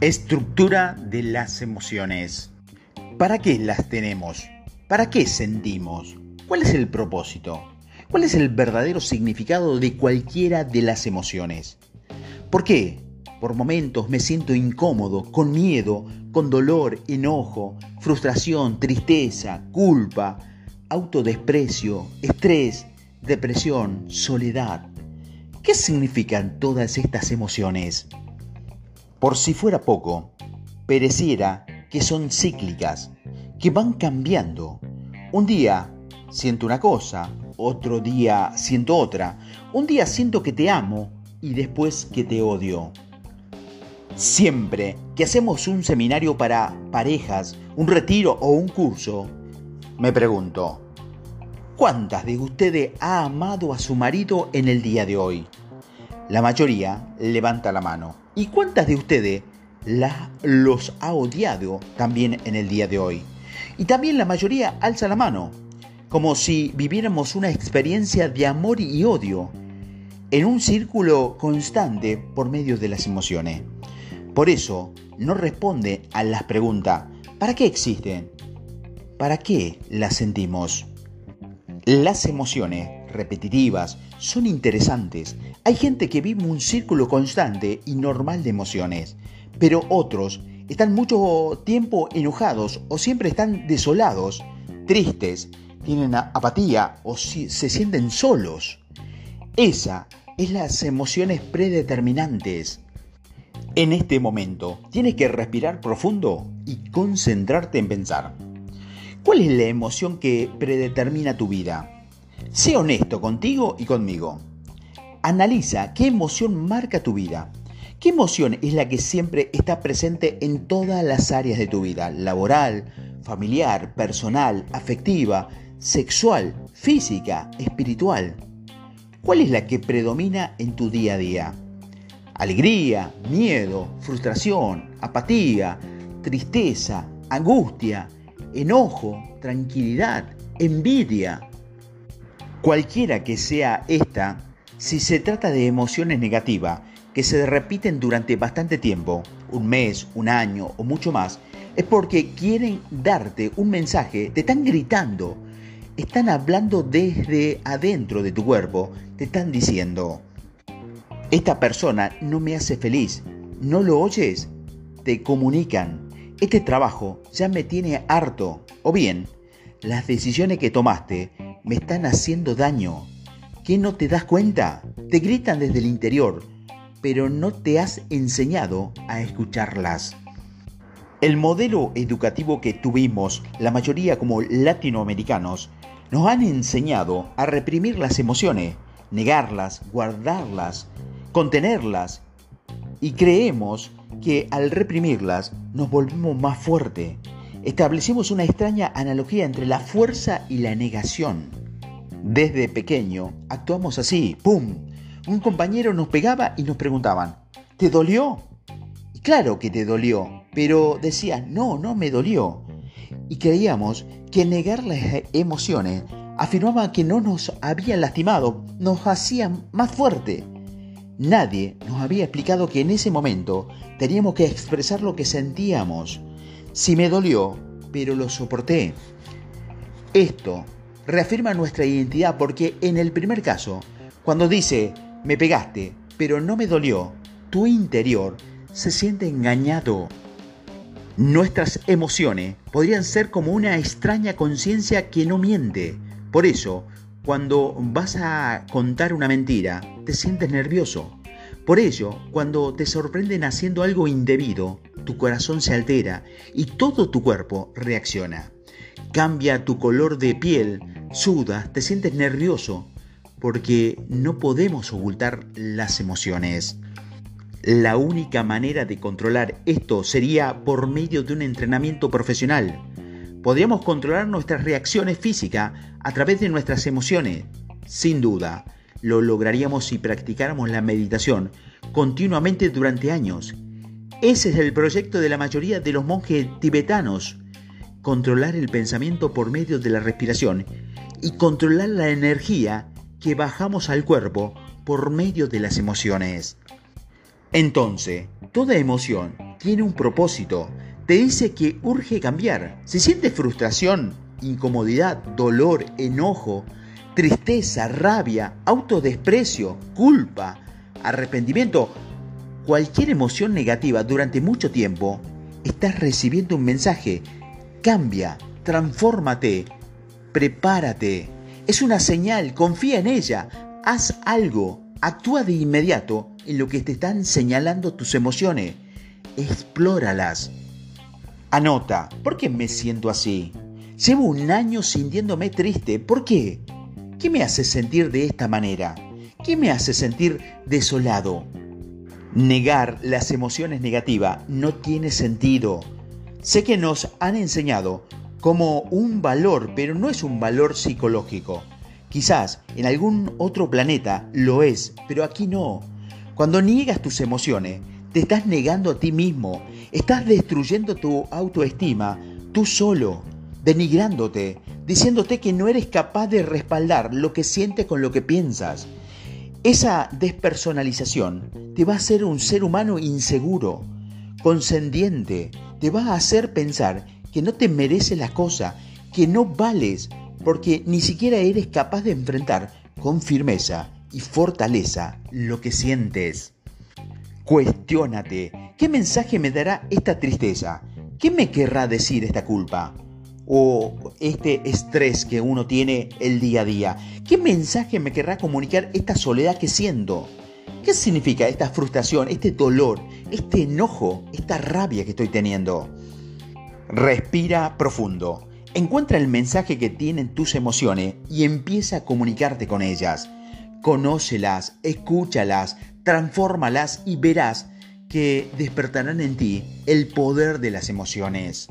Estructura de las emociones. ¿Para qué las tenemos? ¿Para qué sentimos? ¿Cuál es el propósito? ¿Cuál es el verdadero significado de cualquiera de las emociones? ¿Por qué? Por momentos me siento incómodo, con miedo, con dolor, enojo, frustración, tristeza, culpa, autodesprecio, estrés, depresión, soledad. ¿Qué significan todas estas emociones? Por si fuera poco, pereciera que son cíclicas, que van cambiando. Un día siento una cosa, otro día siento otra, un día siento que te amo y después que te odio. Siempre que hacemos un seminario para parejas, un retiro o un curso, me pregunto, ¿cuántas de ustedes ha amado a su marido en el día de hoy? La mayoría levanta la mano. ¿Y cuántas de ustedes los ha odiado también en el día de hoy? Y también la mayoría alza la mano, como si viviéramos una experiencia de amor y odio en un círculo constante por medio de las emociones. Por eso no responde a las preguntas, ¿para qué existen? ¿Para qué las sentimos? Las emociones repetitivas son interesantes. Hay gente que vive un círculo constante y normal de emociones, pero otros están mucho tiempo enojados o siempre están desolados, tristes, tienen apatía o se sienten solos. Esa es las emociones predeterminantes. En este momento tienes que respirar profundo y concentrarte en pensar. ¿Cuál es la emoción que predetermina tu vida? Sé honesto contigo y conmigo. Analiza qué emoción marca tu vida. ¿Qué emoción es la que siempre está presente en todas las áreas de tu vida? Laboral, familiar, personal, afectiva, sexual, física, espiritual. ¿Cuál es la que predomina en tu día a día? Alegría, miedo, frustración, apatía, tristeza, angustia, enojo, tranquilidad, envidia. Cualquiera que sea esta, si se trata de emociones negativas que se repiten durante bastante tiempo, un mes, un año o mucho más, es porque quieren darte un mensaje, te están gritando, están hablando desde adentro de tu cuerpo, te están diciendo, esta persona no me hace feliz, ¿no lo oyes? Te comunican, este trabajo ya me tiene harto. O bien, las decisiones que tomaste me están haciendo daño. ¿Qué no te das cuenta? Te gritan desde el interior, pero no te has enseñado a escucharlas. El modelo educativo que tuvimos, la mayoría como latinoamericanos, nos han enseñado a reprimir las emociones, negarlas, guardarlas, contenerlas y creemos que al reprimirlas nos volvemos más fuerte. Establecimos una extraña analogía entre la fuerza y la negación. Desde pequeño actuamos así, ¡pum! Un compañero nos pegaba y nos preguntaban, ¿te dolió? Claro que te dolió, pero decía, no, no me dolió. Y creíamos que negar las emociones afirmaba que no nos habían lastimado, nos hacían más fuerte. Nadie nos había explicado que en ese momento teníamos que expresar lo que sentíamos. Si me dolió, pero lo soporté. Esto reafirma nuestra identidad porque en el primer caso, cuando dice, me pegaste, pero no me dolió, tu interior se siente engañado. Nuestras emociones podrían ser como una extraña conciencia que no miente. Por eso, cuando vas a contar una mentira, te sientes nervioso. Por ello, cuando te sorprenden haciendo algo indebido, tu corazón se altera y todo tu cuerpo reacciona. Cambia tu color de piel, sudas, te sientes nervioso, porque no podemos ocultar las emociones. La única manera de controlar esto sería por medio de un entrenamiento profesional. Podríamos controlar nuestras reacciones físicas a través de nuestras emociones, sin duda. Lo lograríamos si practicáramos la meditación continuamente durante años. Ese es el proyecto de la mayoría de los monjes tibetanos. Controlar el pensamiento por medio de la respiración y controlar la energía que bajamos al cuerpo por medio de las emociones. Entonces, toda emoción tiene un propósito. Te dice que urge cambiar. Si sientes frustración, incomodidad, dolor, enojo, tristeza, rabia, autodesprecio, culpa, arrepentimiento, cualquier emoción negativa durante mucho tiempo, estás recibiendo un mensaje. Cambia, transfórmate, prepárate. Es una señal, confía en ella, haz algo, actúa de inmediato en lo que te están señalando tus emociones. Explóralas. Anota, ¿por qué me siento así? Llevo un año sintiéndome triste. ¿Por qué? ¿Qué me hace sentir de esta manera? ¿Qué me hace sentir desolado? Negar las emociones negativas no tiene sentido. Sé que nos han enseñado como un valor, pero no es un valor psicológico. Quizás en algún otro planeta lo es, pero aquí no. Cuando niegas tus emociones, te estás negando a ti mismo, estás destruyendo tu autoestima tú solo, denigrándote, diciéndote que no eres capaz de respaldar lo que sientes con lo que piensas. Esa despersonalización te va a hacer un ser humano inseguro, conscendiente, te va a hacer pensar que no te mereces la cosa, que no vales, porque ni siquiera eres capaz de enfrentar con firmeza y fortaleza lo que sientes. Cuestiónate, ¿qué mensaje me dará esta tristeza? ¿Qué me querrá decir esta culpa? O este estrés que uno tiene el día a día? ¿Qué mensaje me querrá comunicar esta soledad que siento? ¿Qué significa esta frustración, este dolor, este enojo, esta rabia que estoy teniendo? Respira profundo. Encuentra el mensaje que tienen tus emociones y empieza a comunicarte con ellas. Conócelas, escúchalas, transfórmalas y verás que despertarán en ti el poder de las emociones.